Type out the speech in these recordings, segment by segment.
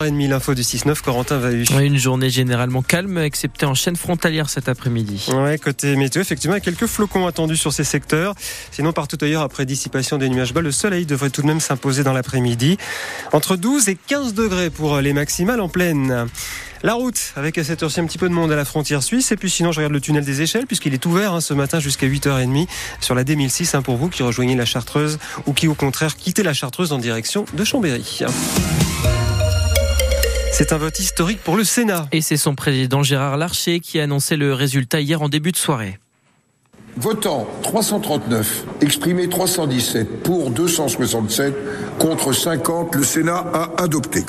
h l'info du 6-9, Corentin Vahu. Une journée généralement calme, excepté en chaîne frontalière cet après-midi. Ouais, côté météo, effectivement, quelques flocons attendus sur ces secteurs. Sinon, partout ailleurs, après dissipation des nuages bas, le soleil devrait tout de même s'imposer dans l'après-midi. Entre 12 et 15 degrés pour les maximales en pleine. La route, avec à cette heure-ci un petit peu de monde à la frontière suisse. Et puis sinon, je regarde le tunnel des échelles, puisqu'il est ouvert hein, ce matin jusqu'à 8h30 sur la D1006 hein, pour vous qui rejoignez la Chartreuse ou qui, au contraire, quittez la Chartreuse en direction de Chambéry. C'est un vote historique pour le Sénat. Et c'est son président Gérard Larcher qui a annoncé le résultat hier en début de soirée. Votant 339, exprimé 317, pour 267, contre 50, le Sénat a adopté.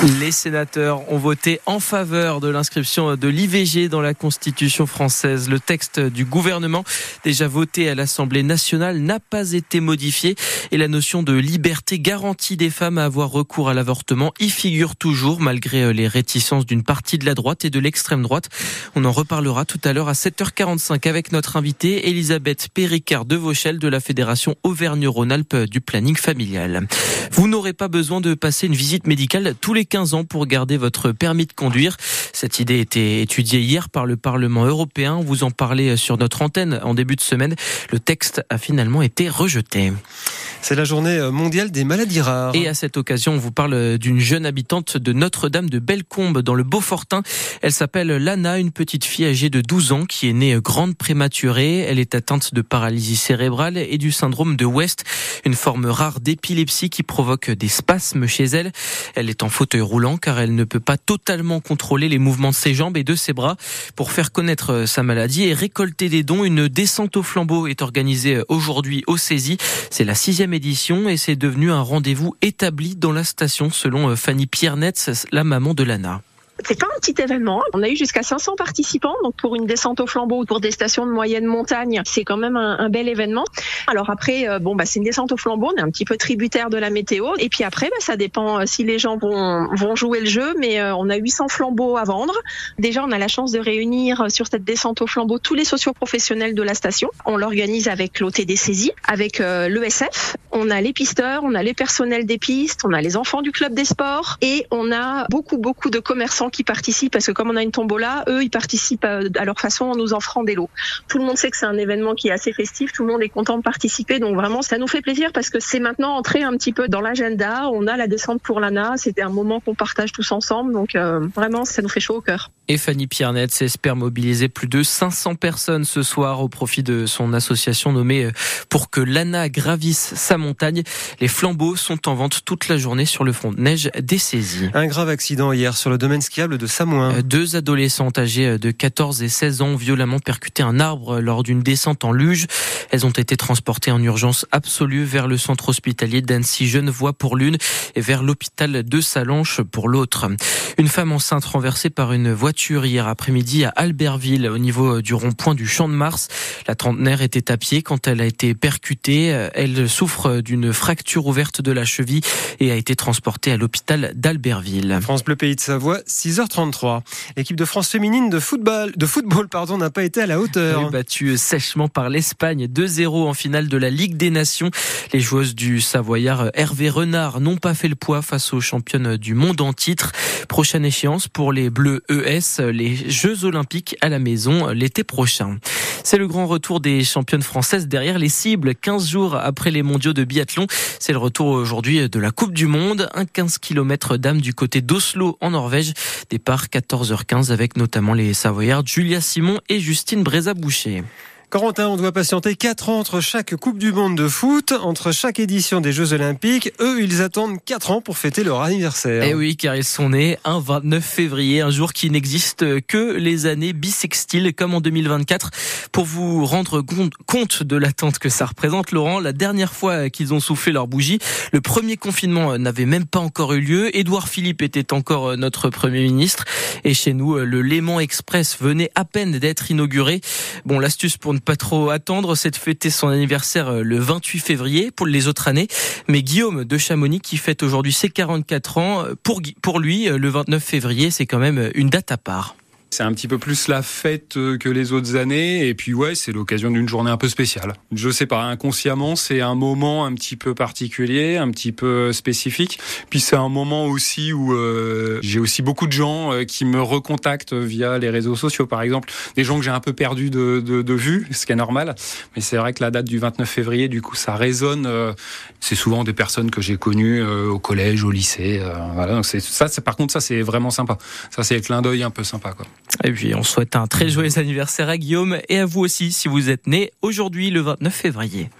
Les sénateurs ont voté en faveur de l'inscription de l'IVG dans la Constitution française. Le texte du gouvernement, déjà voté à l'Assemblée nationale, n'a pas été modifié et la notion de liberté garantie des femmes à avoir recours à l'avortement y figure toujours malgré les réticences d'une partie de la droite et de l'extrême droite. On en reparlera tout à l'heure à 7h45 avec notre invitée Elisabeth Péricard de Vauchel de la Fédération Auvergne-Rhône-Alpes du planning familial. Vous n'aurez pas besoin de passer une visite médicale tous les 15 ans pour garder votre permis de conduire. Cette idée a été étudiée hier par le Parlement européen. Vous en parlez sur notre antenne en début de semaine. Le texte a finalement été rejeté. C'est la journée mondiale des maladies rares. Et à cette occasion, on vous parle d'une jeune habitante de Notre-Dame de Bellecombe dans le Beaufortin. Elle s'appelle Lana, une petite fille âgée de 12 ans qui est née grande prématurée. Elle est atteinte de paralysie cérébrale et du syndrome de West, une forme rare d'épilepsie qui provoque des spasmes chez elle. Elle est en fauteuil roulant car elle ne peut pas totalement contrôler les mouvements de ses jambes et de ses bras. Pour faire connaître sa maladie et récolter des dons, une descente au flambeau est organisée aujourd'hui au Saisie. C'est la sixième édition et c'est devenu un rendez-vous établi dans la station selon Fanny Piernetz, la maman de Lana. C'est pas un petit événement. On a eu jusqu'à 500 participants, donc pour une descente au flambeau pour des stations de moyenne montagne, c'est quand même un, bel événement. Alors après, euh, bon bah c'est une descente au flambeau, on est un petit peu tributaire de la météo, et puis après, bah, ça dépend euh, si les gens vont vont jouer le jeu, mais euh, on a 800 flambeaux à vendre. Déjà, on a la chance de réunir sur cette descente au flambeau tous les socioprofessionnels de la station. On l'organise avec l'OTD saisie, avec l'ESF. On a les pisteurs, on a les personnels des pistes, on a les enfants du club des sports, et on a beaucoup beaucoup de commerçants qui participent parce que comme on a une tombola, eux ils participent à leur façon en nous offrant des lots. Tout le monde sait que c'est un événement qui est assez festif, tout le monde est content de participer, donc vraiment ça nous fait plaisir parce que c'est maintenant entré un petit peu dans l'agenda. On a la descente pour l'ANA, c'était un moment qu'on partage tous ensemble, donc euh, vraiment ça nous fait chaud au cœur. Et Fanny Piernette espère mobiliser plus de 500 personnes ce soir au profit de son association nommée euh, pour que l'ANA gravisse sa montagne. Les flambeaux sont en vente toute la journée sur le front de neige des saisies. Un grave accident hier sur le domaine ski de Samoin. Euh, deux adolescentes âgées euh, de 14 et 16 ans ont violemment percuté un arbre lors d'une descente en luge. Elles ont été transportées en urgence absolue vers le centre hospitalier d'Annecy-Genevois pour l'une et vers l'hôpital de Salanches pour l'autre. Une femme enceinte renversée par une voiture hier après-midi à Albertville au niveau du rond-point du Champ de Mars. La trentenaire était à pied quand elle a été percutée. Elle souffre d'une fracture ouverte de la cheville et a été transportée à l'hôpital d'Albertville. France Bleu Pays de Savoie, 6h33. L'équipe de France féminine de football, de football pardon, n'a pas été à la hauteur. Battue sèchement par l'Espagne, 2-0 en finale de la Ligue des Nations. Les joueuses du Savoyard Hervé Renard n'ont pas fait le poids face aux championnes du monde en titre. Prochaine échéance pour les Bleus ES, les Jeux Olympiques à la maison l'été prochain. C'est le grand retour des championnes françaises derrière les cibles. 15 jours après les mondiaux de biathlon, c'est le retour aujourd'hui de la Coupe du Monde. Un 15 km d'âme du côté d'Oslo en Norvège. Départ 14h15 avec notamment les Savoyards Julia Simon et Justine Brézaboucher. Corentin, on doit patienter 4 ans entre chaque Coupe du Monde de foot, entre chaque édition des Jeux Olympiques. Eux, ils attendent 4 ans pour fêter leur anniversaire. Eh oui, car ils sont nés un 29 février, un jour qui n'existe que les années bissextiles, comme en 2024. Pour vous rendre compte de l'attente que ça représente, Laurent, la dernière fois qu'ils ont soufflé leur bougie, le premier confinement n'avait même pas encore eu lieu. Édouard Philippe était encore notre Premier ministre. Et chez nous, le Léman Express venait à peine d'être inauguré. Bon, l'astuce pour pas trop attendre, c'est de fêter son anniversaire euh, le 28 février pour les autres années. Mais Guillaume de Chamonix, qui fête aujourd'hui ses 44 ans, pour, pour lui, euh, le 29 février, c'est quand même une date à part. C'est un petit peu plus la fête euh, que les autres années. Et puis ouais, c'est l'occasion d'une journée un peu spéciale. Je sais pas, inconsciemment, c'est un moment un petit peu particulier, un petit peu spécifique. Puis c'est un moment aussi où euh, j'ai aussi beaucoup de gens euh, qui me recontactent via les réseaux sociaux, par exemple. Des gens que j'ai un peu perdu de, vue, ce qui est normal. Mais c'est vrai que la date du 29 février, du coup, ça résonne. c'est souvent des personnes que j'ai connues au collège, au lycée. voilà. Donc ça, par contre ça, c'est vraiment sympa. Ça, c'est le clin d'œil un peu sympa, quoi. Et puis on souhaite un très joyeux anniversaire à Guillaume et à vous aussi si vous êtes né aujourd'hui le 29 février.